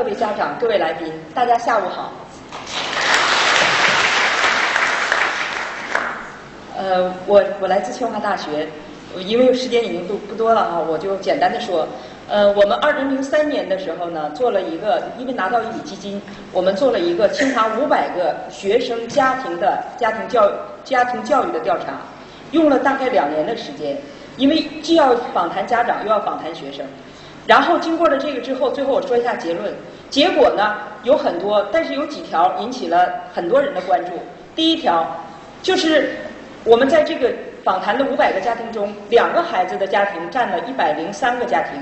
各位家长、各位来宾，大家下午好。呃，我我来自清华大学，因为时间已经不不多了啊，我就简单的说，呃，我们二零零三年的时候呢，做了一个，因为拿到一笔基金，我们做了一个清华五百个学生家庭的家庭教家庭教育的调查，用了大概两年的时间，因为既要访谈家长，又要访谈学生，然后经过了这个之后，最后我说一下结论，结果呢有很多，但是有几条引起了很多人的关注。第一条就是。我们在这个访谈的五百个家庭中，两个孩子的家庭占了一百零三个家庭。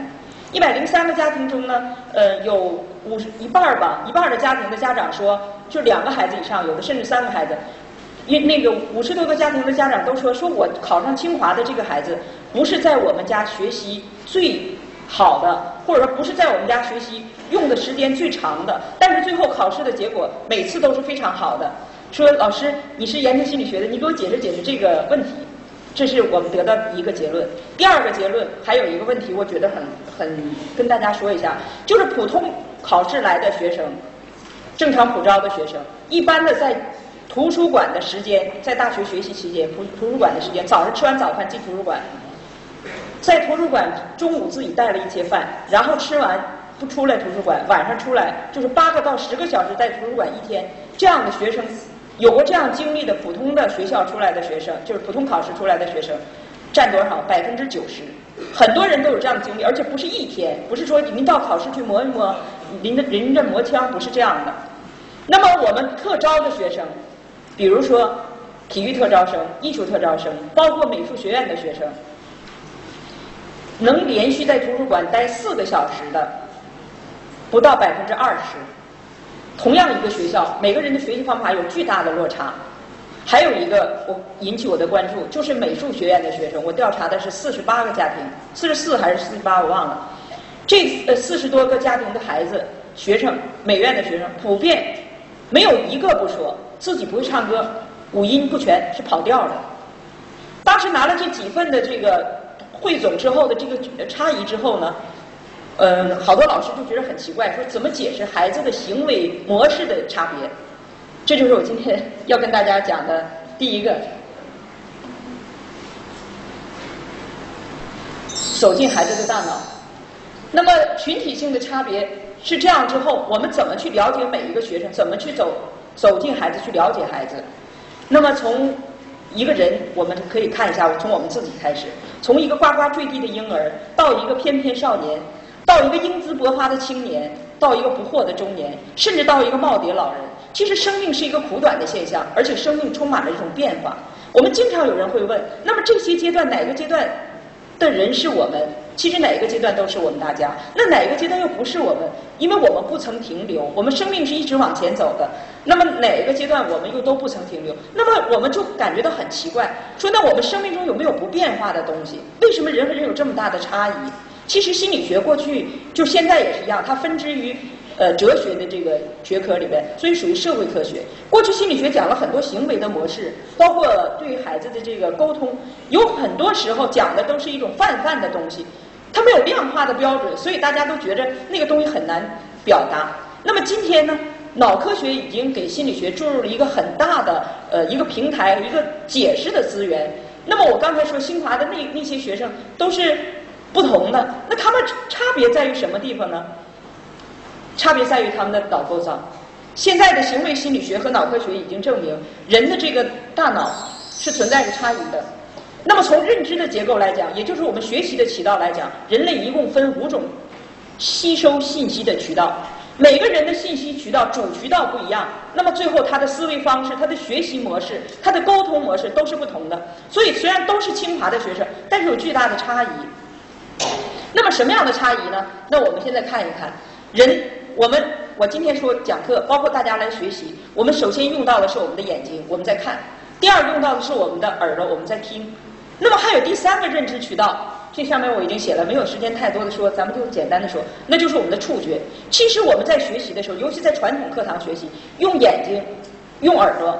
一百零三个家庭中呢，呃，有五十一半儿吧，一半儿的家庭的家长说，就两个孩子以上，有的甚至三个孩子。因那个五十多个家庭的家长都说，说我考上清华的这个孩子，不是在我们家学习最好的，或者说不是在我们家学习用的时间最长的，但是最后考试的结果每次都是非常好的。说老师，你是研究心理学的，你给我解释解释这个问题。这是我们得到一个结论。第二个结论还有一个问题，我觉得很很跟大家说一下，就是普通考试来的学生，正常普招的学生，一般的在图书馆的时间，在大学学习期间，图图书馆的时间，早上吃完早饭进图书馆，在图书馆中午自己带了一些饭，然后吃完不出来图书馆，晚上出来就是八个到十个小时在图书馆一天，这样的学生。有过这样经历的普通的学校出来的学生，就是普通考试出来的学生，占多少？百分之九十。很多人都有这样的经历，而且不是一天，不是说您到考试去磨一磨，临着临着磨枪，不是这样的。那么我们特招的学生，比如说体育特招生、艺术特招生，包括美术学院的学生，能连续在图书馆待四个小时的，不到百分之二十。同样一个学校，每个人的学习方法有巨大的落差。还有一个我引起我的关注，就是美术学院的学生，我调查的是四十八个家庭，四十四还是四十八我忘了。这呃四十多个家庭的孩子、学生，美院的学生，普遍没有一个不说自己不会唱歌，五音不全是跑调的。当时拿了这几份的这个汇总之后的这个差异之后呢？嗯，好多老师就觉得很奇怪，说怎么解释孩子的行为模式的差别？这就是我今天要跟大家讲的第一个，走进孩子的大脑。那么群体性的差别是这样之后，我们怎么去了解每一个学生？怎么去走走进孩子，去了解孩子？那么从一个人，我们可以看一下，从我们自己开始，从一个呱呱坠地的婴儿到一个翩翩少年。到一个英姿勃发的青年，到一个不惑的中年，甚至到一个耄耋老人。其实生命是一个苦短的现象，而且生命充满了一种变化。我们经常有人会问：那么这些阶段哪个阶段的人是我们？其实哪一个阶段都是我们大家。那哪一个阶段又不是我们？因为我们不曾停留，我们生命是一直往前走的。那么哪一个阶段我们又都不曾停留？那么我们就感觉到很奇怪，说那我们生命中有没有不变化的东西？为什么人和人有这么大的差异？其实心理学过去就现在也是一样，它分支于呃哲学的这个学科里边，所以属于社会科学。过去心理学讲了很多行为的模式，包括对孩子的这个沟通，有很多时候讲的都是一种泛泛的东西，它没有量化的标准，所以大家都觉着那个东西很难表达。那么今天呢，脑科学已经给心理学注入了一个很大的呃一个平台，一个解释的资源。那么我刚才说新华的那那些学生都是。不同的，那他们差别在于什么地方呢？差别在于他们的脑构造。现在的行为心理学和脑科学已经证明，人的这个大脑是存在着差异的。那么从认知的结构来讲，也就是我们学习的渠道来讲，人类一共分五种吸收信息的渠道。每个人的信息渠道主渠道不一样，那么最后他的思维方式、他的学习模式、他的沟通模式都是不同的。所以虽然都是清华的学生，但是有巨大的差异。那么什么样的差异呢？那我们现在看一看，人，我们我今天说讲课，包括大家来学习，我们首先用到的是我们的眼睛，我们在看；第二用到的是我们的耳朵，我们在听。那么还有第三个认知渠道，这上面我已经写了，没有时间太多的说，咱们就简单的说，那就是我们的触觉。其实我们在学习的时候，尤其在传统课堂学习，用眼睛，用耳朵，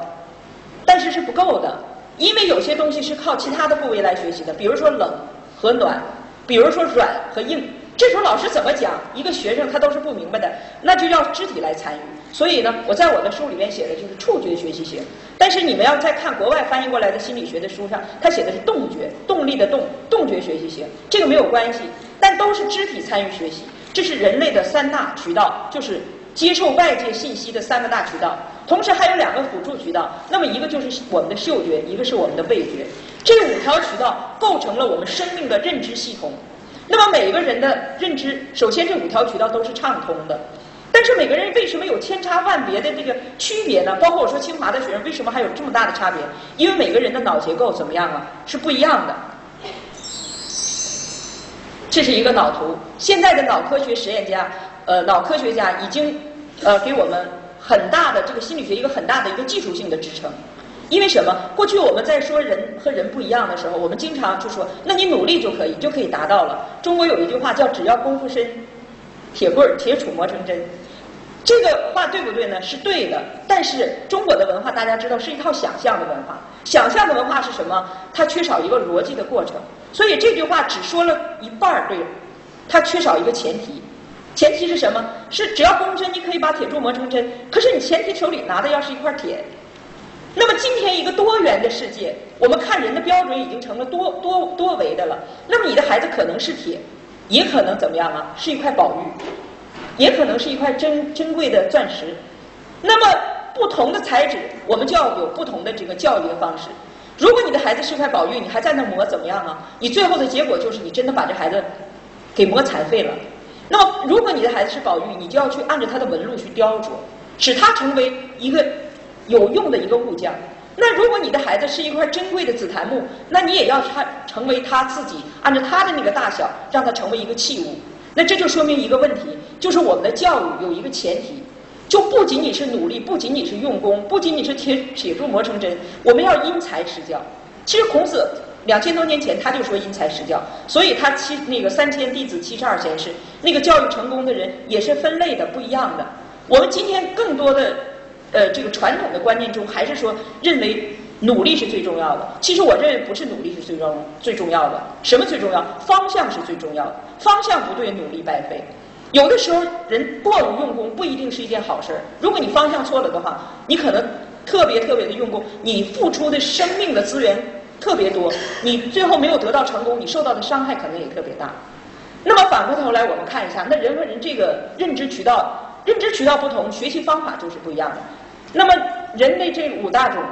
但是是不够的，因为有些东西是靠其他的部位来学习的，比如说冷和暖。比如说软和硬，这时候老师怎么讲，一个学生他都是不明白的，那就要肢体来参与。所以呢，我在我的书里面写的就是触觉学习型。但是你们要再看国外翻译过来的心理学的书上，他写的是动觉，动力的动，动觉学习型。这个没有关系，但都是肢体参与学习。这是人类的三大渠道，就是接受外界信息的三个大渠道。同时还有两个辅助渠道，那么一个就是我们的嗅觉，一个是我们的味觉。这五条渠道构成了我们生命的认知系统。那么每个人的认知，首先这五条渠道都是畅通的，但是每个人为什么有千差万别的这个区别呢？包括我说清华的学生为什么还有这么大的差别？因为每个人的脑结构怎么样啊？是不一样的。这是一个脑图，现在的脑科学实验家，呃，脑科学家已经呃给我们很大的这个心理学一个很大的一个技术性的支撑。因为什么？过去我们在说人和人不一样的时候，我们经常就说，那你努力就可以，就可以达到了。中国有一句话叫“只要功夫深，铁棍儿铁杵磨成针”，这个话对不对呢？是对的。但是中国的文化大家知道是一套想象的文化，想象的文化是什么？它缺少一个逻辑的过程。所以这句话只说了一半儿对，它缺少一个前提。前提是什么？是只要功夫深，你可以把铁柱磨成针。可是你前提手里拿的要是一块铁。那么今天一个多元的世界，我们看人的标准已经成了多多多维的了。那么你的孩子可能是铁，也可能怎么样啊？是一块宝玉，也可能是一块珍珍贵的钻石。那么不同的材质，我们就要有不同的这个教育的方式。如果你的孩子是块宝玉，你还在那磨，怎么样啊？你最后的结果就是你真的把这孩子给磨残废了。那么如果你的孩子是宝玉，你就要去按照他的纹路去雕琢，使他成为一个。有用的一个物件。那如果你的孩子是一块珍贵的紫檀木，那你也要他成为他自己，按照他的那个大小，让他成为一个器物。那这就说明一个问题，就是我们的教育有一个前提，就不仅仅是努力，不仅仅是用功，不仅仅是铁铁铸磨成针，我们要因材施教。其实孔子两千多年前他就说因材施教，所以他七那个三千弟子七十二贤士，那个教育成功的人也是分类的不一样的。我们今天更多的。呃，这个传统的观念中，还是说认为努力是最重要的。其实我认为不是努力是最重最重要的，什么最重要？方向是最重要的。方向不对，努力白费。有的时候人过于用功不一定是一件好事儿。如果你方向错了的话，你可能特别特别的用功，你付出的生命的资源特别多，你最后没有得到成功，你受到的伤害可能也特别大。那么反过头来，我们看一下，那人和人这个认知渠道。认知渠道不同，学习方法就是不一样的。那么，人类这五大种，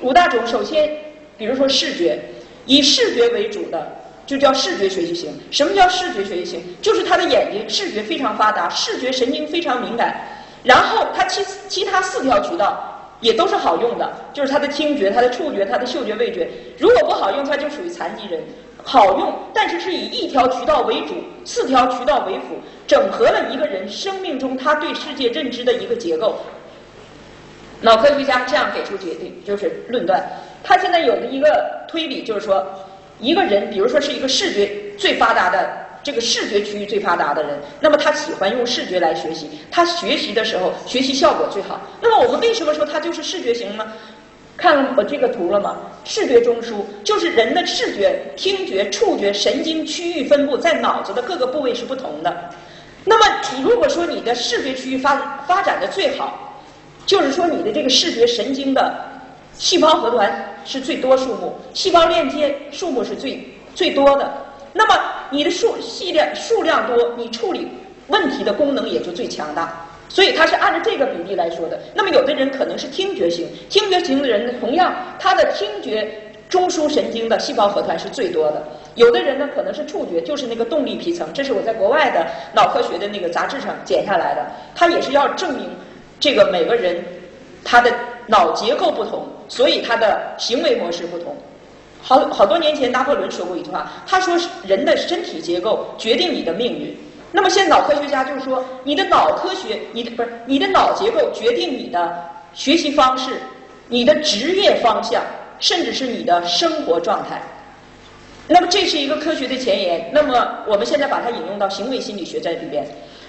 五大种，首先，比如说视觉，以视觉为主的，就叫视觉学习型。什么叫视觉学习型？就是他的眼睛视觉非常发达，视觉神经非常敏感。然后他其其他四条渠道也都是好用的，就是他的听觉、他的触觉、他的嗅觉、味觉。如果不好用，他就属于残疾人。好用，但是是以一条渠道为主，四条渠道为辅，整合了一个人生命中他对世界认知的一个结构。脑科学家这样给出决定，就是论断。他现在有的一个推理就是说，一个人，比如说是一个视觉最发达的这个视觉区域最发达的人，那么他喜欢用视觉来学习，他学习的时候学习效果最好。那么我们为什么说他就是视觉型呢？看了我这个图了吗？视觉中枢就是人的视觉、听觉、触觉神经区域分布在脑子的各个部位是不同的。那么，如果说你的视觉区域发发展的最好，就是说你的这个视觉神经的细胞核团是最多数目，细胞链接数目是最最多的。那么你的数系列数量多，你处理问题的功能也就最强大。所以它是按照这个比例来说的。那么有的人可能是听觉型，听觉型的人呢，同样他的听觉中枢神经的细胞核团是最多的。有的人呢可能是触觉，就是那个动力皮层。这是我在国外的脑科学的那个杂志上剪下来的。它也是要证明这个每个人他的脑结构不同，所以他的行为模式不同。好好多年前拿破仑说过一句话，他说人的身体结构决定你的命运。那么现在脑科学家就是说，你的脑科学，你的不是你的脑结构决定你的学习方式、你的职业方向，甚至是你的生活状态。那么这是一个科学的前沿。那么我们现在把它引用到行为心理学在里边。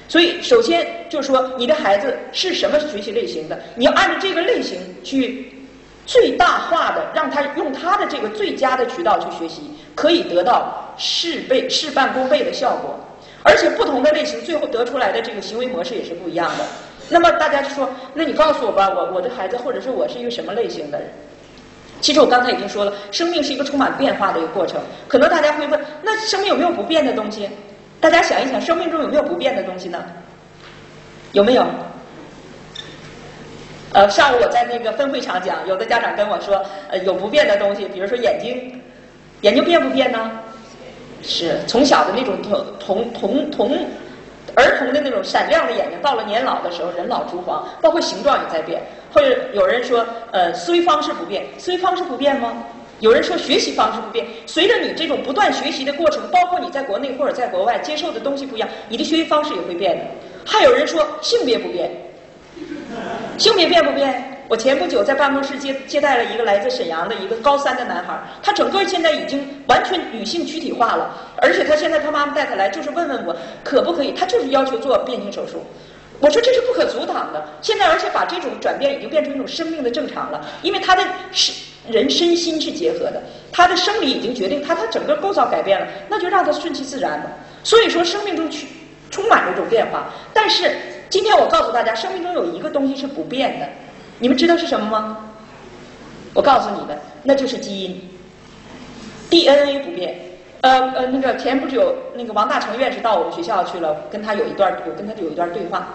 所以首先就是说，你的孩子是什么学习类型的，你要按照这个类型去最大化的让他用他的这个最佳的渠道去学习，可以得到事倍事半功倍的效果。而且不同的类型最后得出来的这个行为模式也是不一样的。那么大家就说，那你告诉我吧，我我的孩子或者是我是一个什么类型的人？其实我刚才已经说了，生命是一个充满变化的一个过程。可能大家会问，那生命有没有不变的东西？大家想一想，生命中有没有不变的东西呢？有没有？呃，上午我在那个分会场讲，有的家长跟我说，呃，有不变的东西，比如说眼睛，眼睛变不变呢？是从小的那种童童童童儿童的那种闪亮的眼睛，到了年老的时候，人老珠黄，包括形状也在变。或者有人说，呃，思维方式不变，思维方式不变吗？有人说学习方式不变，随着你这种不断学习的过程，包括你在国内或者在国外接受的东西不一样，你的学习方式也会变的。还有人说性别不变。性别变不变？我前不久在办公室接接待了一个来自沈阳的一个高三的男孩，他整个现在已经完全女性躯体化了，而且他现在他妈妈带他来就是问问我可不可以，他就是要求做变性手术。我说这是不可阻挡的，现在而且把这种转变已经变成一种生命的正常了，因为他的身人身心是结合的，他的生理已经决定他他整个构造改变了，那就让他顺其自然吧。所以说生命中去充满着这种变化，但是。今天我告诉大家，生命中有一个东西是不变的，你们知道是什么吗？我告诉你们，那就是基因，DNA 不变。呃呃，那个前不久，那个王大成院士到我们学校去了，跟他有一段，我跟他有一段对话。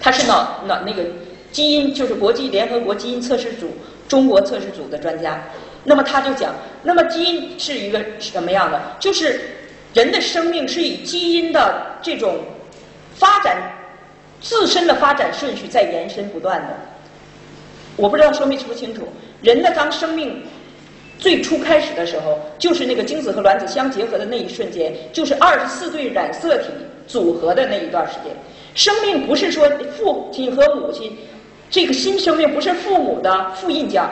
他是脑脑那个基因，就是国际联合国基因测试组中国测试组的专家。那么他就讲，那么基因是一个什么样的？就是人的生命是以基因的这种发展。自身的发展顺序在延伸不断的，我不知道说没说清楚。人的当生命最初开始的时候，就是那个精子和卵子相结合的那一瞬间，就是二十四对染色体组合的那一段时间。生命不是说父亲和母亲，这个新生命不是父母的复印件，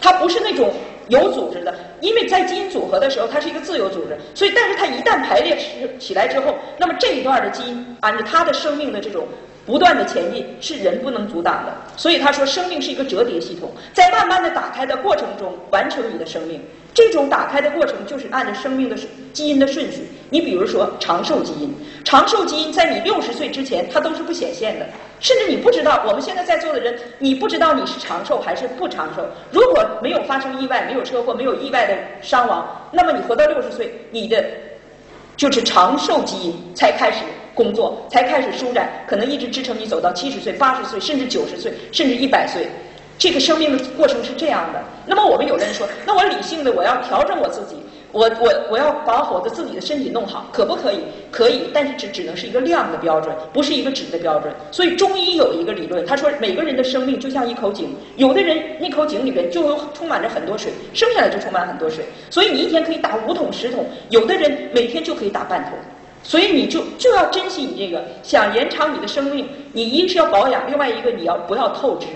它不是那种。有组织的，因为在基因组合的时候，它是一个自由组织，所以，但是它一旦排列起起来之后，那么这一段的基因，按照它的生命的这种不断的前进，是人不能阻挡的。所以他说，生命是一个折叠系统，在慢慢的打开的过程中，完成你的生命。这种打开的过程就是按照生命的基因的顺序。你比如说长寿基因，长寿基因在你六十岁之前，它都是不显现的，甚至你不知道。我们现在在座的人，你不知道你是长寿还是不长寿。如果没有发生意外，没有车祸，没有意外的伤亡，那么你活到六十岁，你的就是长寿基因才开始工作，才开始舒展，可能一直支撑你走到七十岁、八十岁，甚至九十岁，甚至一百岁。这个生命的过程是这样的。那么我们有的人说，那我理性的我要调整我自己，我我我要把我的自己的身体弄好，可不可以？可以，但是只只能是一个量的标准，不是一个质的标准。所以中医有一个理论，他说每个人的生命就像一口井，有的人那口井里边就有充满着很多水，生下来就充满很多水，所以你一天可以打五桶十桶，有的人每天就可以打半桶。所以你就就要珍惜你这个，想延长你的生命，你一是要保养，另外一个你要不要透支。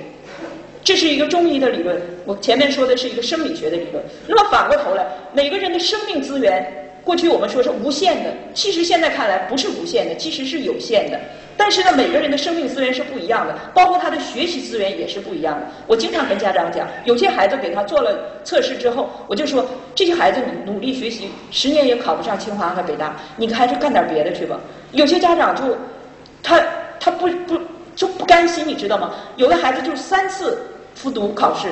这是一个中医的理论，我前面说的是一个生理学的理论。那么反过头来，每个人的生命资源，过去我们说是无限的，其实现在看来不是无限的，其实是有限的。但是呢，每个人的生命资源是不一样的，包括他的学习资源也是不一样的。我经常跟家长讲，有些孩子给他做了测试之后，我就说这些孩子你努力学习，十年也考不上清华和北大，你还是干点别的去吧。有些家长就他他不不就不甘心，你知道吗？有的孩子就三次。复读考试，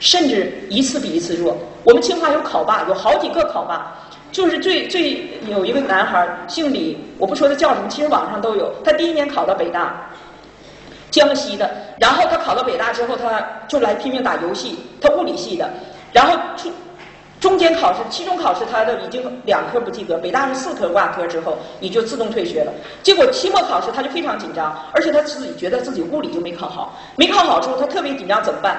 甚至一次比一次弱。我们清华有考霸，有好几个考霸，就是最最有一个男孩姓李，我不说他叫什么，其实网上都有。他第一年考到北大，江西的，然后他考到北大之后，他就来拼命打游戏。他物理系的，然后出中间考试、期中考试，他都已经两科不及格。北大是四科挂科之后，你就自动退学了。结果期末考试他就非常紧张，而且他自己觉得自己物理就没考好，没考好之后他特别紧张，怎么办？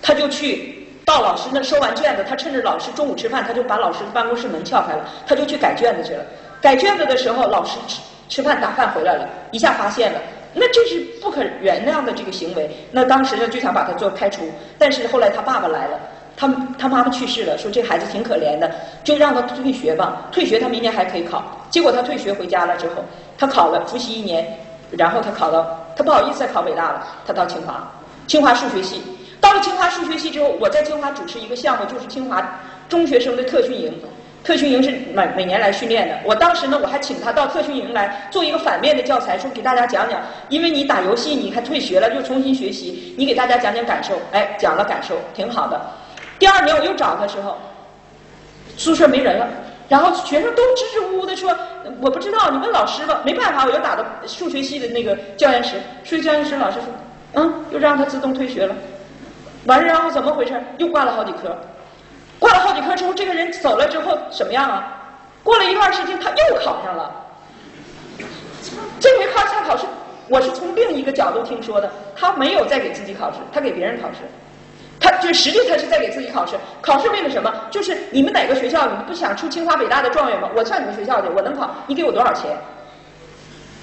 他就去到老师那收完卷子，他趁着老师中午吃饭，他就把老师的办公室门撬开了，他就去改卷子去了。改卷子的时候，老师吃吃饭打饭回来了，一下发现了，那这是不可原谅的这个行为。那当时呢就想把他做开除，但是后来他爸爸来了。他他妈妈去世了，说这孩子挺可怜的，就让他退学吧。退学他明年还可以考。结果他退学回家了之后，他考了复习一年，然后他考到，他不好意思再考北大了，他到清华，清华数学系。到了清华数学系之后，我在清华主持一个项目，就是清华中学生的特训营。特训营是每每年来训练的。我当时呢，我还请他到特训营来做一个反面的教材，说给大家讲讲，因为你打游戏，你还退学了，又重新学习，你给大家讲讲感受。哎，讲了感受，挺好的。第二年我又找他时候，宿舍没人了，然后学生都支支吾吾的说，我不知道，你问老师吧。没办法，我又打到数学系的那个教研室，数学教研室老师说，嗯，又让他自动退学了。完了，然后怎么回事？又挂了好几科。挂了好几科之后，这个人走了之后什么样啊？过了一段时间，他又考上了。这回考下考试，我是从另一个角度听说的，他没有再给自己考试，他给别人考试。他就实际他是在给自己考试，考试为了什么？就是你们哪个学校，你们不想出清华北大的状元吗？我上你们学校去，我能考，你给我多少钱？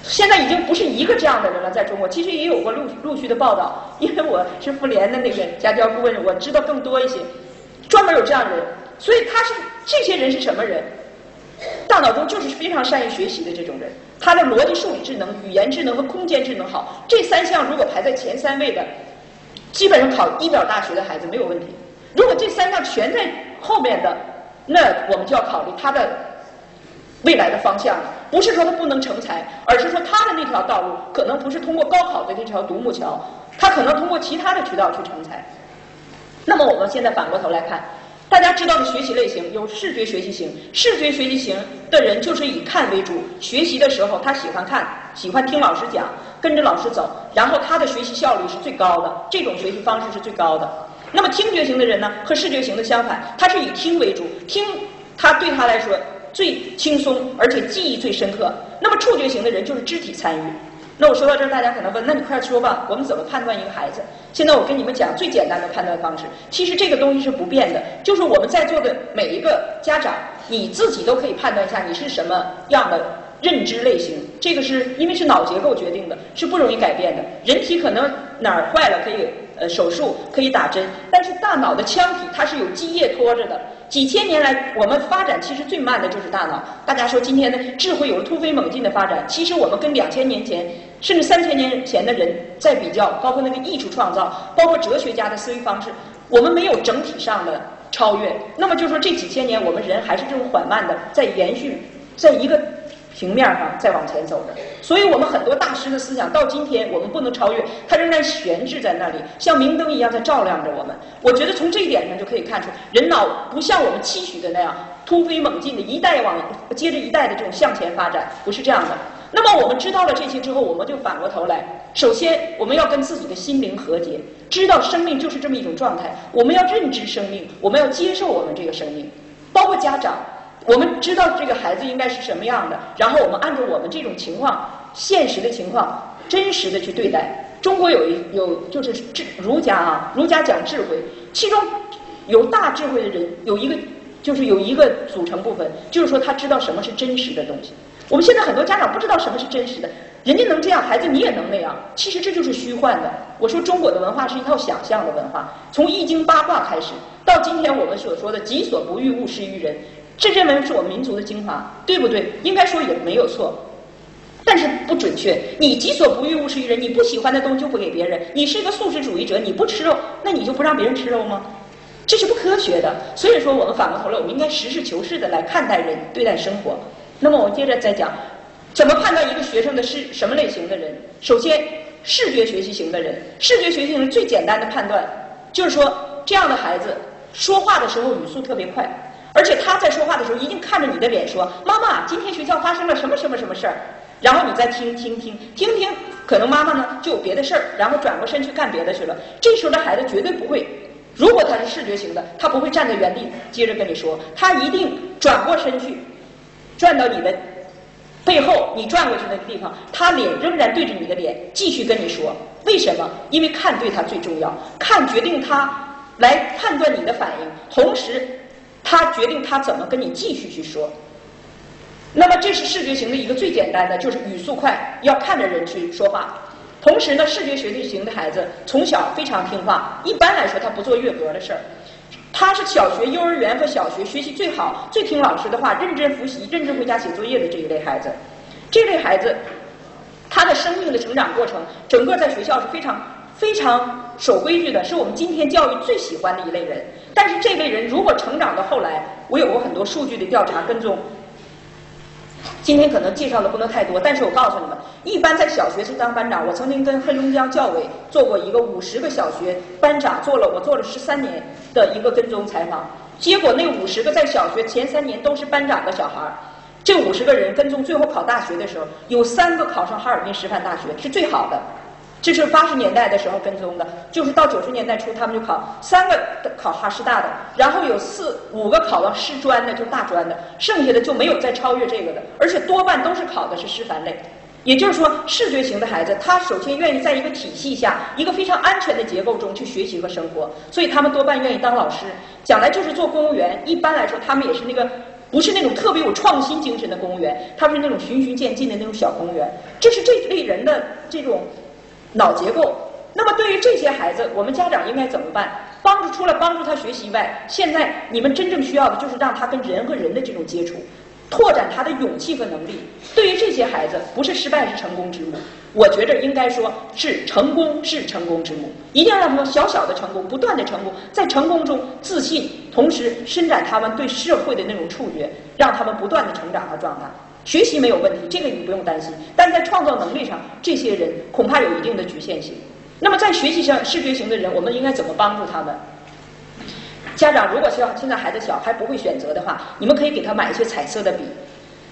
现在已经不是一个这样的人了，在中国，其实也有过陆陆续的报道，因为我是妇联的那个家教顾问，我知道更多一些。专门有这样的人，所以他是这些人是什么人？大脑中就是非常善于学习的这种人，他的逻辑数理智能、语言智能和空间智能好，这三项如果排在前三位的，基本上考一表大学的孩子没有问题。如果这三项全在后面的，那我们就要考虑他的未来的方向了。不是说他不能成才，而是说他的那条道路可能不是通过高考的这条独木桥，他可能通过其他的渠道去成才。那么我们现在反过头来看，大家知道的学习类型有视觉学习型，视觉学习型的人就是以看为主，学习的时候他喜欢看，喜欢听老师讲，跟着老师走，然后他的学习效率是最高的，这种学习方式是最高的。那么听觉型的人呢，和视觉型的相反，他是以听为主，听他对他来说最轻松，而且记忆最深刻。那么触觉型的人就是肢体参与。那我说到这儿，大家可能问，那你快说吧，我们怎么判断一个孩子？现在我跟你们讲最简单的判断方式，其实这个东西是不变的，就是我们在座的每一个家长，你自己都可以判断一下你是什么样的认知类型。这个是因为是脑结构决定的，是不容易改变的。人体可能哪儿坏了可以呃手术，可以打针，但是大脑的腔体它是有基液拖着的。几千年来，我们发展其实最慢的就是大脑。大家说今天的智慧有了突飞猛进的发展，其实我们跟两千年前甚至三千年前的人在比较，包括那个艺术创造，包括哲学家的思维方式，我们没有整体上的超越。那么就说这几千年，我们人还是这种缓慢的在延续，在一个。平面上在往前走着，所以我们很多大师的思想到今天我们不能超越，它仍然悬置在那里，像明灯一样在照亮着我们。我觉得从这一点上就可以看出，人脑不像我们期许的那样突飞猛进的一代往接着一代的这种向前发展，不是这样的。那么我们知道了这些之后，我们就反过头来，首先我们要跟自己的心灵和解，知道生命就是这么一种状态，我们要认知生命，我们要接受我们这个生命，包括家长。我们知道这个孩子应该是什么样的，然后我们按照我们这种情况、现实的情况、真实的去对待。中国有一有就是智儒家啊，儒家讲智慧，其中有大智慧的人有一个就是有一个组成部分，就是说他知道什么是真实的东西。我们现在很多家长不知道什么是真实的，人家能这样，孩子你也能那样，其实这就是虚幻的。我说中国的文化是一套想象的文化，从易经八卦开始，到今天我们所说的己所不欲，勿施于人。这认为是我们民族的精华，对不对？应该说也没有错，但是不准确。你己所不欲，勿施于人。你不喜欢的东西就不给别人。你是一个素食主义者，你不吃肉，那你就不让别人吃肉吗？这是不科学的。所以说，我们反过头来，我们应该实事求是的来看待人，对待生活。那么，我接着再讲，怎么判断一个学生的是什么类型的人？首先，视觉学习型的人，视觉学习型人最简单的判断就是说，这样的孩子说话的时候语速特别快。而且他在说话的时候，一定看着你的脸说：“妈妈，今天学校发生了什么什么什么事儿。”然后你再听听听听听，可能妈妈呢就有别的事儿，然后转过身去干别的去了。这时候的孩子绝对不会，如果他是视觉型的，他不会站在原地接着跟你说，他一定转过身去，转到你的背后，你转过去那个地方，他脸仍然对着你的脸，继续跟你说。为什么？因为看对他最重要，看决定他来判断你的反应，同时。他决定他怎么跟你继续去说，那么这是视觉型的一个最简单的，就是语速快，要看着人去说话。同时呢，视觉学习型的孩子从小非常听话，一般来说他不做越格的事儿。他是小学、幼儿园和小学学习最好、最听老师的话、认真复习、认真回家写作业的这一类孩子。这类孩子，他的生命的成长过程，整个在学校是非常。非常守规矩的，是我们今天教育最喜欢的一类人。但是这类人如果成长到后来，我有过很多数据的调查跟踪。今天可能介绍的不能太多，但是我告诉你们，一般在小学是当班长。我曾经跟黑龙江教委做过一个五十个小学班长，做了我做了十三年的一个跟踪采访。结果那五十个在小学前三年都是班长的小孩儿，这五十个人跟踪最后考大学的时候，有三个考上哈尔滨师范大学，是最好的。这是八十年代的时候跟踪的，就是到九十年代初，他们就考三个考哈师大的，然后有四五个考了师专的，就是大专的，剩下的就没有再超越这个的，而且多半都是考的是师范类。也就是说，视觉型的孩子，他首先愿意在一个体系下，一个非常安全的结构中去学习和生活，所以他们多半愿意当老师，将来就是做公务员。一般来说，他们也是那个不是那种特别有创新精神的公务员，他们是那种循序渐进的那种小公务员。这是这类人的这种。脑结构。那么对于这些孩子，我们家长应该怎么办？帮助除了帮助他学习外，现在你们真正需要的就是让他跟人和人的这种接触，拓展他的勇气和能力。对于这些孩子，不是失败是成功之母，我觉着应该说是成功是成功之母。一定要让他们小小的成功，不断的成功，在成功中自信，同时伸展他们对社会的那种触觉，让他们不断的成长和壮大。学习没有问题，这个你不用担心。但在创造能力上，这些人恐怕有一定的局限性。那么在学习上，视觉型的人，我们应该怎么帮助他们？家长如果需要现在孩子小还不会选择的话，你们可以给他买一些彩色的笔，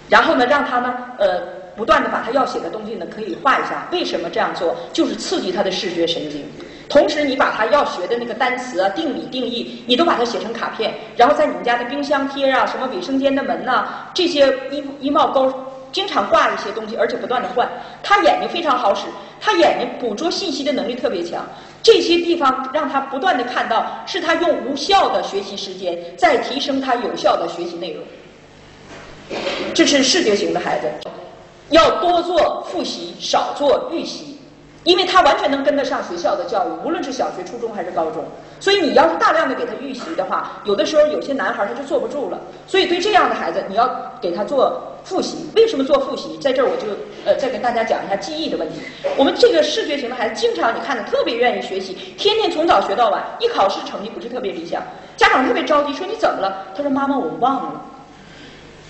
然后呢，让他呢，呃，不断的把他要写的东西呢，可以画一下。为什么这样做？就是刺激他的视觉神经。同时，你把他要学的那个单词啊、定理、定义，你都把它写成卡片，然后在你们家的冰箱贴啊、什么卫生间的门呐，这些衣衣帽钩，经常挂一些东西，而且不断的换。他眼睛非常好使，他眼睛捕捉信息的能力特别强。这些地方让他不断的看到，是他用无效的学习时间在提升他有效的学习内容。这是视觉型的孩子，要多做复习，少做预习。因为他完全能跟得上学校的教育，无论是小学、初中还是高中。所以你要是大量的给他预习的话，有的时候有些男孩他就坐不住了。所以对这样的孩子，你要给他做复习。为什么做复习？在这儿我就呃再跟大家讲一下记忆的问题。我们这个视觉型的孩子，经常你看着特别愿意学习，天天从早学到晚，一考试成绩不是特别理想，家长特别着急，说你怎么了？他说妈妈我忘了。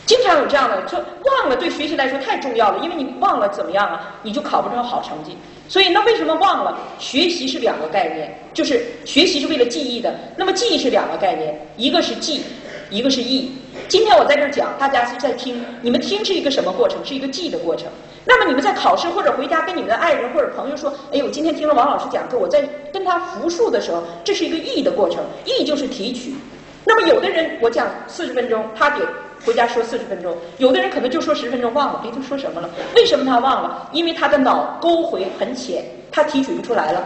经常有这样的，说忘了对学习来说太重要了，因为你忘了怎么样啊，你就考不成好成绩。所以那为什么忘了？学习是两个概念，就是学习是为了记忆的。那么记忆是两个概念，一个是记，一个是忆。今天我在这儿讲，大家是在听，你们听是一个什么过程？是一个记的过程。那么你们在考试或者回家跟你们的爱人或者朋友说，哎呦，今天听了王老师讲课，我在跟他复述的时候，这是一个忆的过程，忆就是提取。那么有的人我讲四十分钟，他得回家说四十分钟；有的人可能就说十分钟忘了，别他说什么了。为什么他忘了？因为他的脑沟回很浅，他提取不出来了。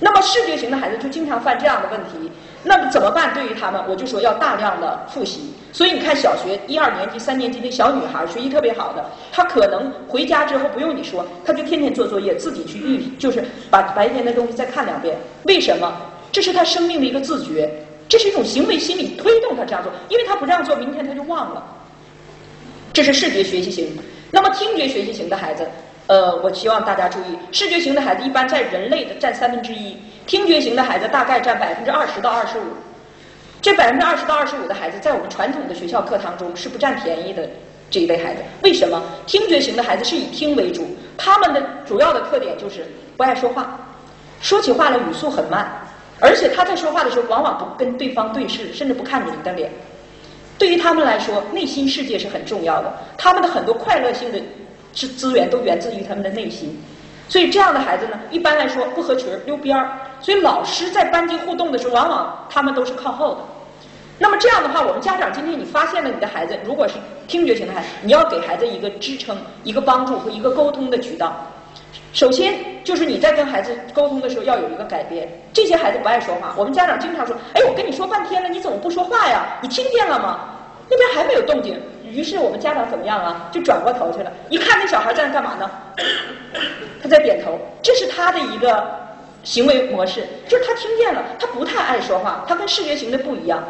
那么视觉型的孩子就经常犯这样的问题。那么怎么办？对于他们，我就说要大量的复习。所以你看，小学一二年级、三年级的小女孩学习特别好的，她可能回家之后不用你说，她就天天做作业，自己去预，就是把白天的东西再看两遍。为什么？这是他生命的一个自觉。这是一种行为心理推动他这样做，因为他不这样做，明天他就忘了。这是视觉学习型。那么听觉学习型的孩子，呃，我希望大家注意，视觉型的孩子一般在人类的占三分之一，听觉型的孩子大概占百分之二十到二十五。这百分之二十到二十五的孩子，在我们传统的学校课堂中是不占便宜的这一类孩子。为什么？听觉型的孩子是以听为主，他们的主要的特点就是不爱说话，说起话来语速很慢。而且他在说话的时候，往往不跟对方对视，甚至不看你们的脸。对于他们来说，内心世界是很重要的。他们的很多快乐性的资资源都源自于他们的内心。所以这样的孩子呢，一般来说不合群，溜边儿。所以老师在班级互动的时候，往往他们都是靠后的。那么这样的话，我们家长今天你发现了你的孩子，如果是听觉型的孩子，你要给孩子一个支撑、一个帮助和一个沟通的渠道。首先就是你在跟孩子沟通的时候要有一个改变。这些孩子不爱说话，我们家长经常说：“哎，我跟你说半天了，你怎么不说话呀？你听见了吗？”那边还没有动静，于是我们家长怎么样啊？就转过头去了，一看那小孩在那干嘛呢？他在点头，这是他的一个行为模式，就是他听见了，他不太爱说话，他跟视觉型的不一样。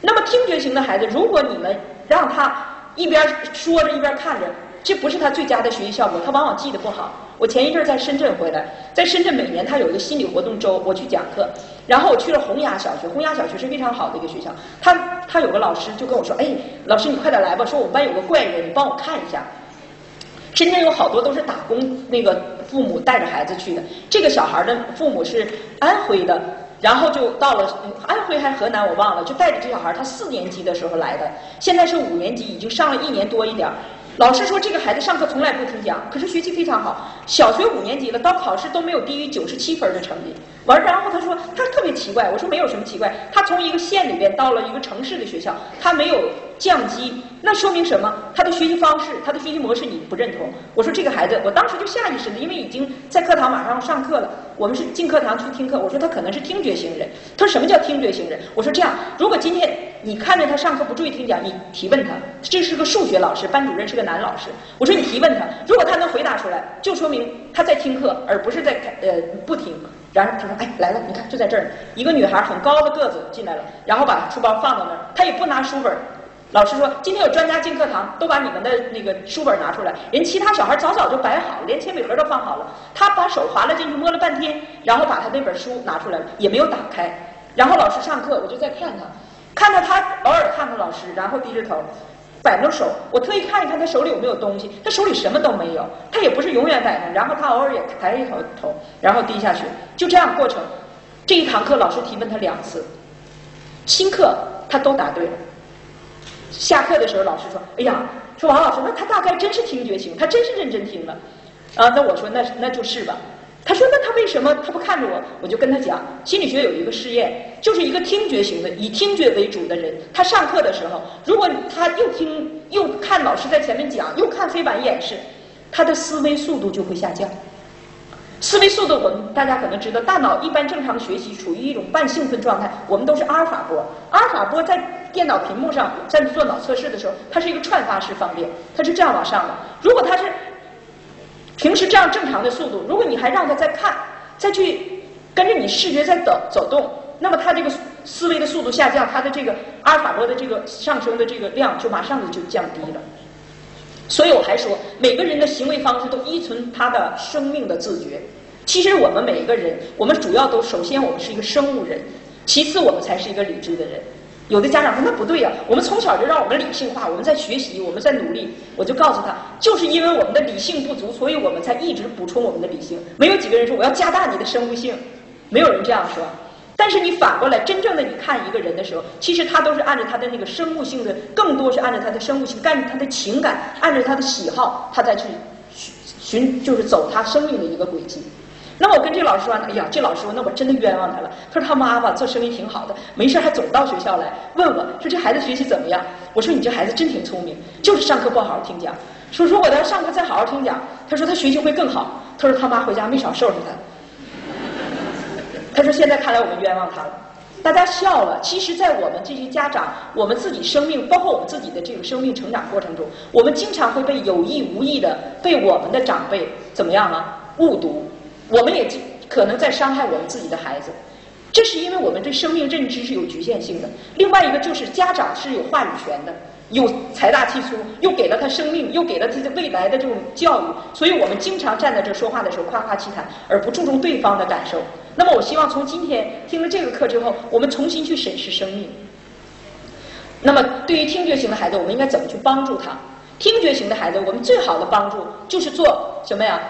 那么听觉型的孩子，如果你们让他一边说着一边看着。这不是他最佳的学习效果，他往往记得不好。我前一阵在深圳回来，在深圳每年他有一个心理活动周，我去讲课，然后我去了洪崖小学，洪崖小学是非常好的一个学校，他他有个老师就跟我说，哎，老师你快点来吧，说我们班有个怪人，你帮我看一下。深圳有好多都是打工那个父母带着孩子去的，这个小孩的父母是安徽的，然后就到了安徽还是河南我忘了，就带着这小孩，他四年级的时候来的，现在是五年级，已经上了一年多一点儿。老师说这个孩子上课从来不听讲，可是学习非常好。小学五年级了，到考试都没有低于九十七分的成绩。完，然后他说他特别奇怪，我说没有什么奇怪。他从一个县里边到了一个城市的学校，他没有降级，那说明什么？他的学习方式，他的学习模式你不认同。我说这个孩子，我当时就下意识的，因为已经在课堂马上要上课了，我们是进课堂去听课。我说他可能是听觉型人。他说什么叫听觉型人？我说这样，如果今天你看着他上课不注意听讲，你提问他，这是个数学老师，班主任是个。男老师，我说你提问他，如果他能回答出来，就说明他在听课，而不是在呃不听。然后他说，哎，来了，你看就在这儿，一个女孩很高的个子进来了，然后把书包放到那儿，她也不拿书本。老师说，今天有专家进课堂，都把你们的那个书本拿出来。人其他小孩早早就摆好，连铅笔盒都放好了。他把手滑了进去，摸了半天，然后把他那本书拿出来了，也没有打开。然后老师上课，我就在看他，看到他偶尔看看老师，然后低着头。摆着手，我特意看一看他手里有没有东西，他手里什么都没有，他也不是永远摆着，然后他偶尔也抬一头头，然后低下去，就这样过程。这一堂课老师提问他两次，新课他都答对了。下课的时候老师说：“哎呀，说王老师，那他大概真是听觉型，他真是认真听了。”啊，那我说那那就是吧。他说：“那他为什么他不看着我？”我就跟他讲，心理学有一个试验，就是一个听觉型的，以听觉为主的人，他上课的时候，如果他又听又看老师在前面讲，又看黑板演示，他的思维速度就会下降。思维速度，我们大家可能知道，大脑一般正常学习处于一种半兴奋状态，我们都是阿尔法波。阿尔法波在电脑屏幕上在做脑测试的时候，它是一个串发式放电，它是这样往上的。如果它是平时这样正常的速度，如果你还让它再看，再去跟着你视觉在走走动，那么它这个思维的速度下降，它的这个阿尔法波的这个上升的这个量就马上就降低了。所以我还说，每个人的行为方式都依存他的生命的自觉。其实我们每一个人，我们主要都首先我们是一个生物人，其次我们才是一个理智的人。有的家长说那不对呀，我们从小就让我们理性化，我们在学习，我们在努力。我就告诉他，就是因为我们的理性不足，所以我们才一直补充我们的理性。没有几个人说我要加大你的生物性，没有人这样说。但是你反过来，真正的你看一个人的时候，其实他都是按照他的那个生物性的，更多是按照他的生物性，按照他的情感，按照他的喜好，他再去寻寻，就是走他生命的一个轨迹。那我跟这老师说，哎呀，这老师，那我真的冤枉他了。他说他妈吧做生意挺好的，没事还总到学校来问我，说这孩子学习怎么样？我说你这孩子真挺聪明，就是上课不好好听讲。说如果他上课再好好听讲，他说他学习会更好。他说他妈回家没少收拾他。他说现在看来我们冤枉他了。大家笑了，其实，在我们这些家长，我们自己生命，包括我们自己的这个生命成长过程中，我们经常会被有意无意的被我们的长辈怎么样啊误读。我们也可能在伤害我们自己的孩子，这是因为我们对生命认知是有局限性的。另外一个就是家长是有话语权的，有财大气粗，又给了他生命，又给了他的未来的这种教育，所以我们经常站在这说话的时候夸夸其谈，而不注重对方的感受。那么，我希望从今天听了这个课之后，我们重新去审视生命。那么，对于听觉型的孩子，我们应该怎么去帮助他？听觉型的孩子，我们最好的帮助就是做什么呀？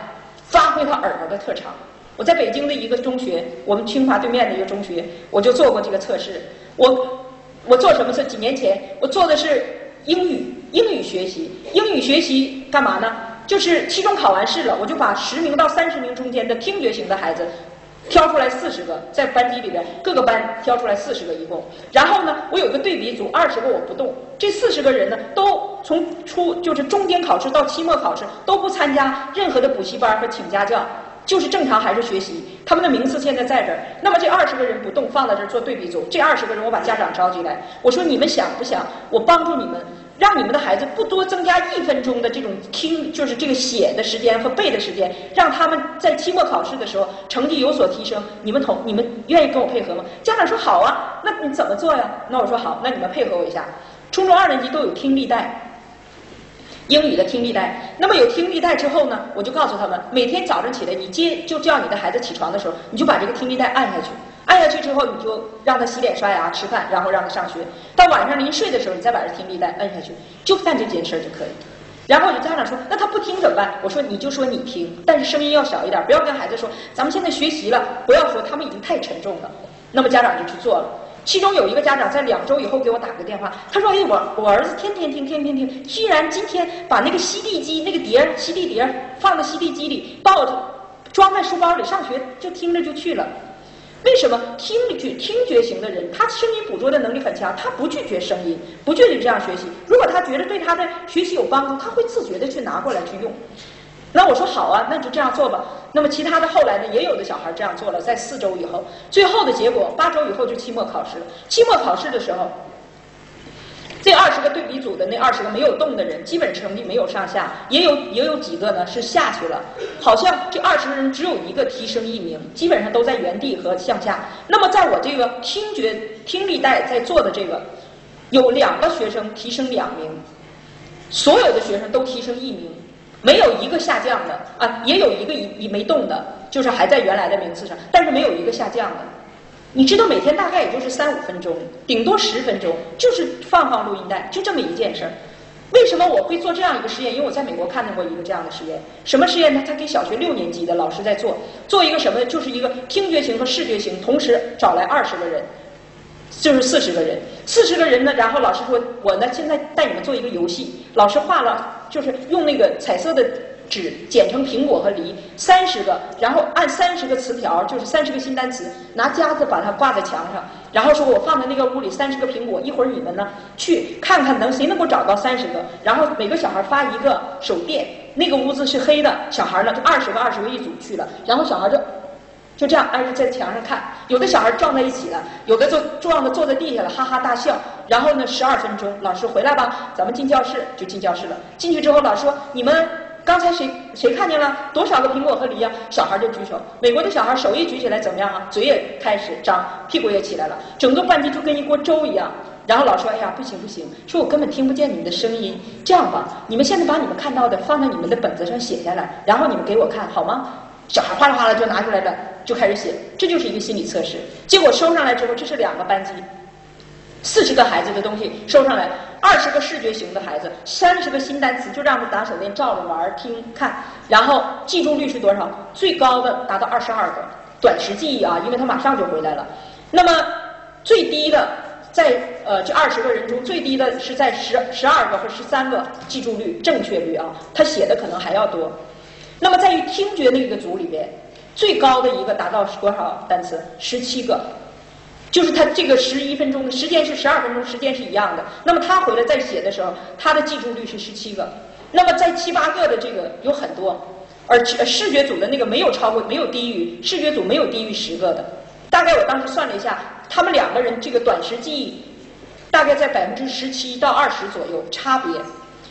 发挥他耳朵的特长。我在北京的一个中学，我们清华对面的一个中学，我就做过这个测试。我我做什么测？几年前我做的是英语英语学习。英语学习干嘛呢？就是期中考完试了，我就把十名到三十名中间的听觉型的孩子挑出来四十个，在班级里边各个班挑出来四十个一共。然后呢，我有个对比组，二十个我不动。这四十个人呢，都从初就是中间考试到期末考试都不参加任何的补习班和请家教。就是正常还是学习，他们的名次现在在这儿。那么这二十个人不动，放在这儿做对比组。这二十个人，我把家长召集来，我说你们想不想我帮助你们，让你们的孩子不多增加一分钟的这种听，就是这个写的时间和背的时间，让他们在期末考试的时候成绩有所提升。你们同你们愿意跟我配合吗？家长说好啊，那你怎么做呀？那我说好，那你们配合我一下。初中二年级都有听力带。英语的听力带。那么有听力带之后呢，我就告诉他们，每天早上起来，你接就叫你的孩子起床的时候，你就把这个听力带按下去，按下去之后，你就让他洗脸刷牙吃饭，然后让他上学。到晚上临睡的时候，你再把这听力带摁下去，就干这件事儿就可以。然后有家长说，那他不听怎么办？我说你就说你听，但是声音要小一点，不要跟孩子说咱们现在学习了，不要说他们已经太沉重了。那么家长就去做了。其中有一个家长在两周以后给我打个电话，他说：“哎，我我儿子天天听，天天听，居然今天把那个吸地机那个碟吸地碟放到吸地机里，抱着装在书包里上学，就听着就去了。为什么听觉听觉型的人，他声音捕捉的能力很强，他不拒绝声音，不拒绝这样学习。如果他觉得对他的学习有帮助，他会自觉的去拿过来去用。”那我说好啊，那就这样做吧。那么其他的后来呢，也有的小孩这样做了，在四周以后，最后的结果八周以后就期末考试了。期末考试的时候，这二十个对比组的那二十个没有动的人，基本成绩没有上下，也有也有几个呢是下去了。好像这二十个人只有一个提升一名，基本上都在原地和向下。那么在我这个听觉听力带在做的这个，有两个学生提升两名，所有的学生都提升一名。没有一个下降的啊，也有一个一一没动的，就是还在原来的名次上，但是没有一个下降的。你知道每天大概也就是三五分钟，顶多十分钟，就是放放录音带，就这么一件事儿。为什么我会做这样一个实验？因为我在美国看到过一个这样的实验。什么实验呢？他给小学六年级的老师在做，做一个什么？就是一个听觉型和视觉型同时找来二十个人。就是四十个人，四十个人呢，然后老师说，我呢现在带你们做一个游戏。老师画了，就是用那个彩色的纸剪成苹果和梨，三十个，然后按三十个词条，就是三十个新单词，拿夹子把它挂在墙上，然后说我放在那个屋里三十个苹果，一会儿你们呢去看看能谁能够找到三十个，然后每个小孩发一个手电，那个屋子是黑的，小孩呢就二十个二十个一组去了，然后小孩就。就这样挨着在墙上看，有的小孩撞在一起了，有的坐撞的坐在地下了，哈哈大笑。然后呢，十二分钟，老师回来吧，咱们进教室，就进教室了。进去之后，老师说：“你们刚才谁谁看见了多少个苹果和梨呀？”小孩就举手。美国的小孩手一举起来怎么样啊？嘴也开始张，屁股也起来了，整个班级就跟一锅粥一样。然后老师说：“哎呀，不行不行，说我根本听不见你们的声音。这样吧，你们现在把你们看到的放在你们的本子上写下来，然后你们给我看好吗？”小孩哗啦哗啦就拿出来了，就开始写，这就是一个心理测试。结果收上来之后，这是两个班级，四十个孩子的东西收上来，二十个视觉型的孩子，三十个新单词，就这样子打手电照着玩听看，然后记住率是多少？最高的达到二十二个，短时记忆啊，因为他马上就回来了。那么最低的在呃这二十个人中，最低的是在十十二个和十三个记住率正确率啊，他写的可能还要多。那么在于听觉那个组里边，最高的一个达到多少单词？十七个，就是他这个十一分钟的时间是十二分钟，时间是一样的。那么他回来再写的时候，他的记住率是十七个。那么在七八个的这个有很多，而视觉组的那个没有超过，没有低于视觉组没有低于十个的。大概我当时算了一下，他们两个人这个短时记忆大概在百分之十七到二十左右差别。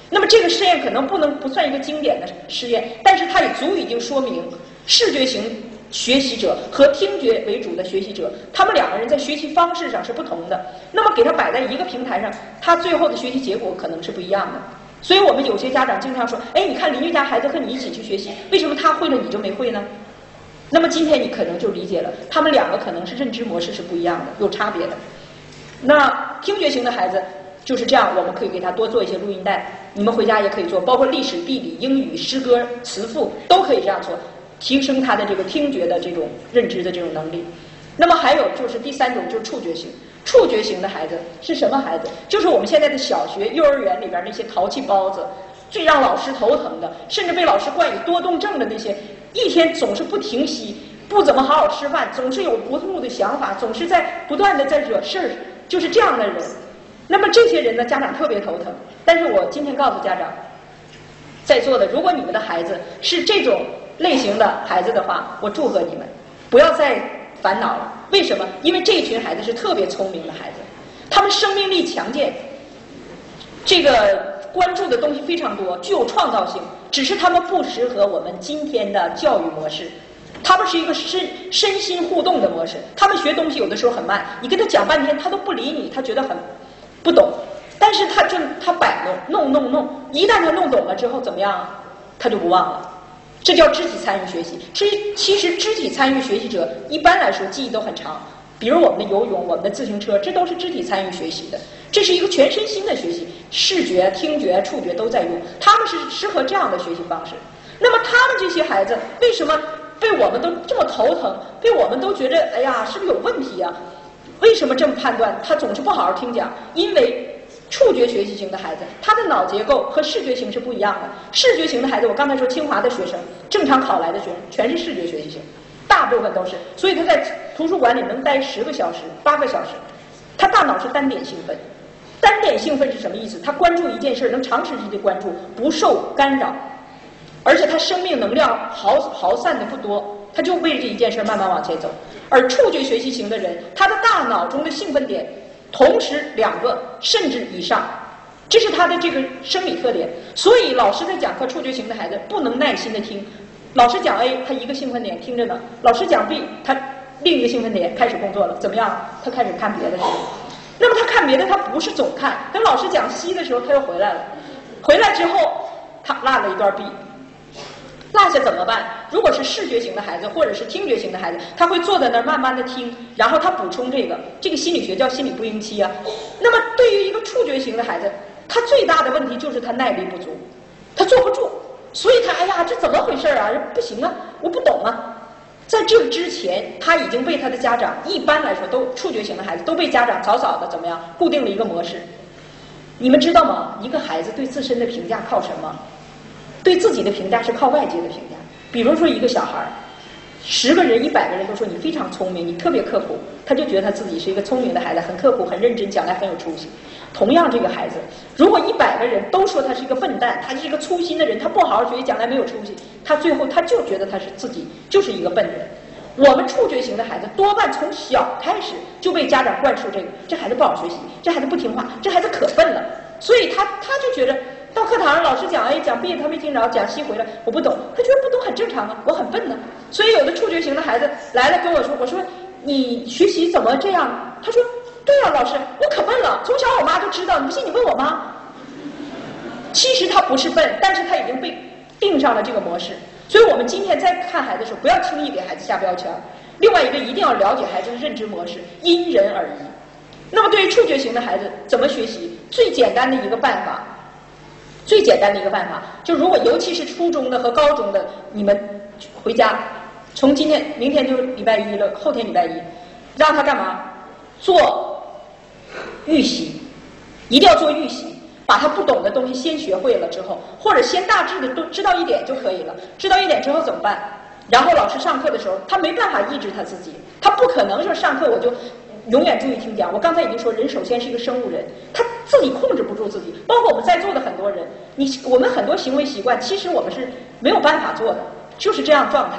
那么这个试验可能不能不算一个经典的试验，但是它也足以就说明视觉型学习者和听觉为主的学习者，他们两个人在学习方式上是不同的。那么给他摆在一个平台上，他最后的学习结果可能是不一样的。所以我们有些家长经常说：“哎，你看邻居家孩子和你一起去学习，为什么他会了你就没会呢？”那么今天你可能就理解了，他们两个可能是认知模式是不一样的，有差别的。那听觉型的孩子。就是这样，我们可以给他多做一些录音带，你们回家也可以做，包括历史、地理、英语、诗歌、词赋都可以这样做，提升他的这个听觉的这种认知的这种能力。那么还有就是第三种就是触觉型，触觉型的孩子是什么孩子？就是我们现在的小学、幼儿园里边那些淘气包子，最让老师头疼的，甚至被老师冠以多动症的那些，一天总是不停息，不怎么好好吃饭，总是有不吐的想法，总是在不断的在惹事儿，就是这样的人。那么这些人呢，家长特别头疼。但是我今天告诉家长，在座的，如果你们的孩子是这种类型的孩子的话，我祝贺你们，不要再烦恼了。为什么？因为这群孩子是特别聪明的孩子，他们生命力强健，这个关注的东西非常多，具有创造性。只是他们不适合我们今天的教育模式，他们是一个身身心互动的模式。他们学东西有的时候很慢，你跟他讲半天，他都不理你，他觉得很。不懂，但是。他就他摆弄弄弄弄，一旦他弄懂了之后怎么样？他就不忘了。这叫肢体参与学习。其其实肢体参与学习者一般来说记忆都很长。比如我们的游泳、我们的自行车，这都是肢体参与学习的。这是一个全身心的学习，视觉、听觉、触觉都在用。他们是适合这样的学习方式。那么他们这些孩子为什么被我们都这么头疼？被我们都觉得哎呀，是不是有问题呀？为什么这么判断？他总是不好好听讲，因为触觉学习型的孩子，他的脑结构和视觉型是不一样的。视觉型的孩子，我刚才说清华的学生，正常考来的学生，全是视觉学习型。大部分都是，所以他在图书馆里能待十个小时、八个小时，他大脑是单点兴奋。单点兴奋是什么意思？他关注一件事能长时间的关注，不受干扰，而且他生命能量耗耗散的不多，他就为这一件事慢慢往前走。而触觉学习型的人，他的大脑中的兴奋点同时两个甚至以上，这是他的这个生理特点。所以老师在讲课，触觉型的孩子不能耐心的听。老师讲 A，他一个兴奋点听着呢；老师讲 B，他另一个兴奋点开始工作了。怎么样？他开始看别的书。那么他看别的，他不是总看。等老师讲 C 的时候，他又回来了。回来之后，他落了一段 B，落下怎么办？如果是视觉型的孩子，或者是听觉型的孩子，他会坐在那儿慢慢的听，然后他补充这个。这个心理学叫心理不应期啊。那么对于一个触觉型的孩子，他最大的问题就是他耐力不足，他坐不住。所以他哎呀，这怎么回事啊？不行啊，我不懂啊。在这之前，他已经被他的家长，一般来说都触觉型的孩子都被家长早早的怎么样固定了一个模式。你们知道吗？一个孩子对自身的评价靠什么？对自己的评价是靠外界的评价。比如说一个小孩儿，十个人、一百个人都说你非常聪明，你特别刻苦，他就觉得他自己是一个聪明的孩子，很刻苦、很认真，将来很有出息。同样，这个孩子，如果一百个人都说他是一个笨蛋，他是一个粗心的人，他不好好学习，将来没有出息，他最后他就觉得他是自己就是一个笨人。我们触觉型的孩子多半从小开始就被家长灌输这个，这孩子不好学习，这孩子不听话，这孩子可笨了，所以他他就觉得到课堂上老师讲 A 讲 B 他没听着，讲 C 回来我不懂，他觉得不懂很正常啊，我很笨呢。所以有的触觉型的孩子来了跟我说，我说你学习怎么这样？他说。对呀，老师，我可笨了。从小我妈就知道，你不信你问我妈。其实他不是笨，但是他已经被定上了这个模式。所以我们今天在看孩子的时候，不要轻易给孩子下标签。另外一个，一定要了解孩子的认知模式，因人而异。那么对于触觉型的孩子，怎么学习？最简单的一个办法，最简单的一个办法，就如果尤其是初中的和高中的，你们回家，从今天、明天就礼拜一了，后天礼拜一，让他干嘛？做。预习，一定要做预习，把他不懂的东西先学会了之后，或者先大致的都知道一点就可以了。知道一点之后怎么办？然后老师上课的时候，他没办法抑制他自己，他不可能说上课我就永远注意听讲。我刚才已经说，人首先是一个生物人，他自己控制不住自己。包括我们在座的很多人，你我们很多行为习惯，其实我们是没有办法做的，就是这样状态。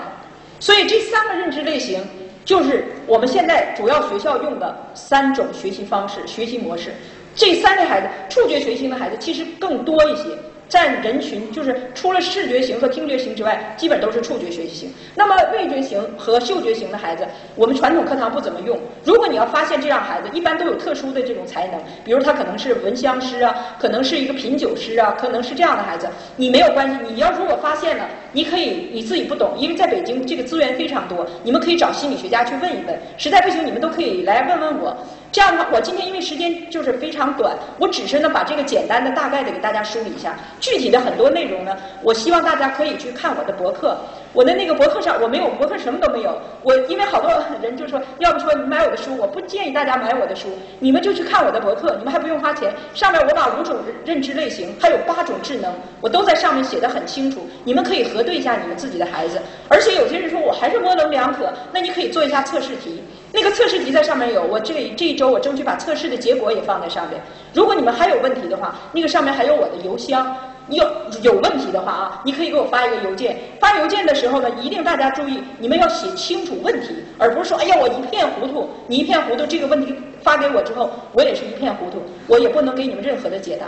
所以这三个认知类型。就是我们现在主要学校用的三种学习方式、学习模式。这三类孩子，触觉学习型的孩子其实更多一些。占人群就是除了视觉型和听觉型之外，基本都是触觉学习型。那么味觉型和嗅觉型的孩子，我们传统课堂不怎么用。如果你要发现这样孩子，一般都有特殊的这种才能，比如他可能是闻香师啊，可能是一个品酒师啊，可能是这样的孩子，你没有关系。你要如果发现了，你可以你自己不懂，因为在北京这个资源非常多，你们可以找心理学家去问一问。实在不行，你们都可以来问问我。这样的话，我今天因为时间就是非常短，我只是呢把这个简单的、大概的给大家梳理一下。具体的很多内容呢，我希望大家可以去看我的博客。我的那个博客上，我没有博客，什么都没有。我因为好多人就说，要不说你买我的书，我不建议大家买我的书，你们就去看我的博客，你们还不用花钱。上面我把五种认知类型，还有八种智能，我都在上面写的很清楚。你们可以核对一下你们自己的孩子。而且有些人说我还是模棱两可，那你可以做一下测试题。那个测试题在上面有，我这这一周我争取把测试的结果也放在上面。如果你们还有问题的话，那个上面还有我的邮箱。你有有问题的话啊，你可以给我发一个邮件。发邮件的时候呢，一定大家注意，你们要写清楚问题，而不是说，哎呀，我一片糊涂。你一片糊涂，这个问题发给我之后，我也是一片糊涂，我也不能给你们任何的解答。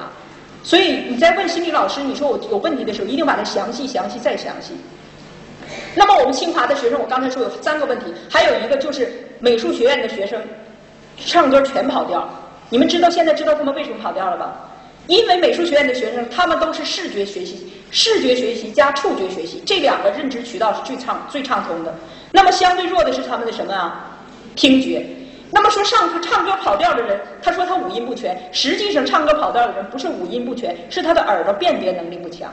所以你在问心理老师，你说我有问题的时候，一定把它详细、详细再详细。那么我们清华的学生，我刚才说有三个问题，还有一个就是美术学院的学生，唱歌全跑调。你们知道现在知道他们为什么跑调了吧？因为美术学院的学生他们都是视觉学习，视觉学习加触觉学习这两个认知渠道是最畅最畅通的。那么相对弱的是他们的什么啊？听觉。那么说上课唱歌跑调的人，他说他五音不全，实际上唱歌跑调的人不是五音不全，是他的耳朵辨别能力不强。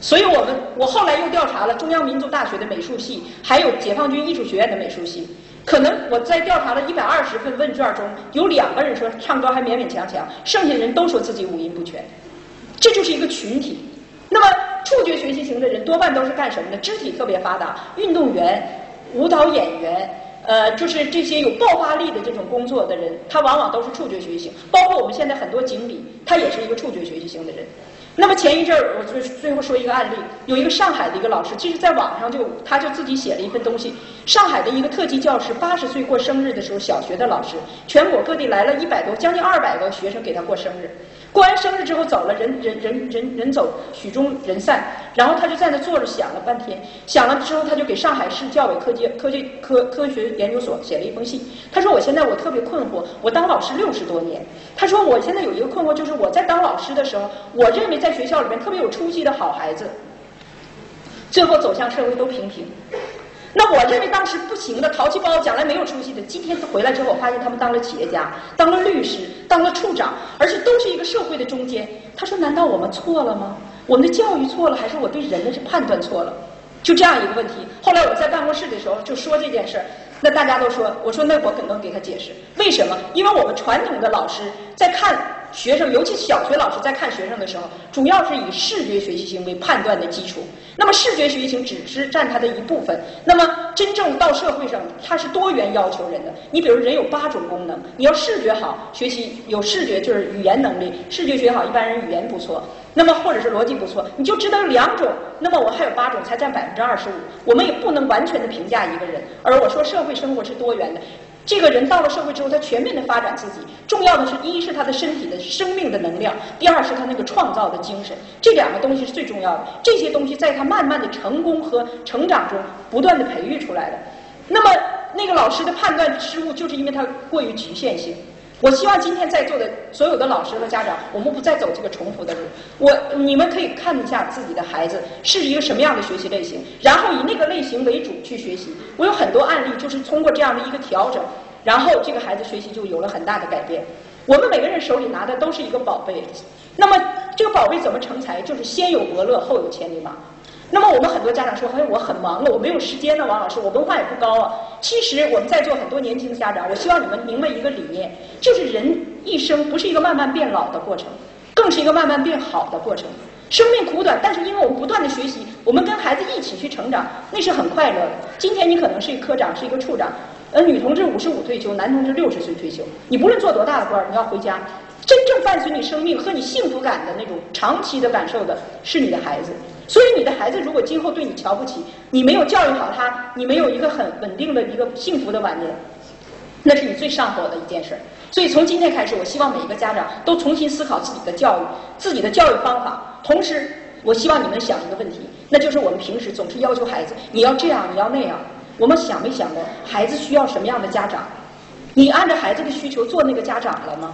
所以我们我后来又调查了中央民族大学的美术系，还有解放军艺术学院的美术系。可能我在调查了一百二十份问卷中，有两个人说唱歌还勉勉强强，剩下的人都说自己五音不全，这就是一个群体。那么触觉学习型的人多半都是干什么的？肢体特别发达，运动员、舞蹈演员，呃，就是这些有爆发力的这种工作的人，他往往都是触觉学习型。包括我们现在很多经理，他也是一个触觉学习型的人。那么前一阵儿，我最最后说一个案例，有一个上海的一个老师，其实在网上就他就自己写了一份东西。上海的一个特级教师八十岁过生日的时候，小学的老师，全国各地来了一百多，将近二百个学生给他过生日。过完生日之后走了，人人人人人走，曲终人散。然后他就在那坐着想了半天，想了之后他就给上海市教委科技科技科科学研究所写了一封信。他说：“我现在我特别困惑，我当老师六十多年。他说我现在有一个困惑，就是我在当老师的时候，我认为在学校里面特别有出息的好孩子，最后走向社会都平平。”那我认为当时不行的淘气包，将来没有出息的，今天他回来之后，我发现他们当了企业家，当了律师，当了处长，而且都是一个社会的中间。他说：“难道我们错了吗？我们的教育错了，还是我对人的是判断错了？”就这样一个问题。后来我在办公室的时候就说这件事儿，那大家都说，我说那我可能给他解释，为什么？因为我们传统的老师在看。学生，尤其小学老师在看学生的时候，主要是以视觉学习型为判断的基础。那么视觉学习型只是占它的一部分。那么真正到社会上，它是多元要求人的。你比如人有八种功能，你要视觉好，学习有视觉就是语言能力，视觉学好，一般人语言不错。那么或者是逻辑不错，你就知道两种。那么我还有八种，才占百分之二十五。我们也不能完全的评价一个人。而我说社会生活是多元的。这个人到了社会之后，他全面的发展自己。重要的是一是他的身体的生命的能量，第二是他那个创造的精神。这两个东西是最重要的。这些东西在他慢慢的成功和成长中不断的培育出来的。那么那个老师的判断失误，就是因为他过于局限性。我希望今天在座的所有的老师和家长，我们不再走这个重复的路。我你们可以看一下自己的孩子是一个什么样的学习类型，然后以那个类型为主去学习。我有很多案例，就是通过这样的一个调整，然后这个孩子学习就有了很大的改变。我们每个人手里拿的都是一个宝贝，那么这个宝贝怎么成才？就是先有伯乐，后有千里马。那么我们很多家长说，哎，我很忙了，我没有时间呢，王老师，我文化也不高啊。其实我们在座很多年轻的家长，我希望你们明白一个理念，就是人一生不是一个慢慢变老的过程，更是一个慢慢变好的过程。生命苦短，但是因为我们不断的学习，我们跟孩子一起去成长，那是很快乐的。今天你可能是一科长，是一个处长，呃，女同志五十五退休，男同志六十岁退休，你不论做多大的官儿，你要回家，真正伴随你生命和你幸福感的那种长期的感受的，是你的孩子。所以你的孩子如果今后对你瞧不起，你没有教育好他，你没有一个很稳定的一个幸福的晚年，那是你最上火的一件事。所以从今天开始，我希望每一个家长都重新思考自己的教育、自己的教育方法。同时，我希望你们想一个问题，那就是我们平时总是要求孩子你要这样，你要那样。我们想没想过孩子需要什么样的家长？你按照孩子的需求做那个家长了吗？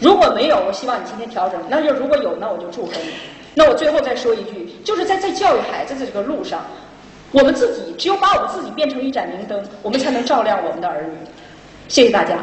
如果没有，我希望你今天调整。那就如果有，那我就祝贺你。那我最后再说一句，就是在在教育孩子的这个路上，我们自己只有把我们自己变成一盏明灯，我们才能照亮我们的儿女。谢谢大家。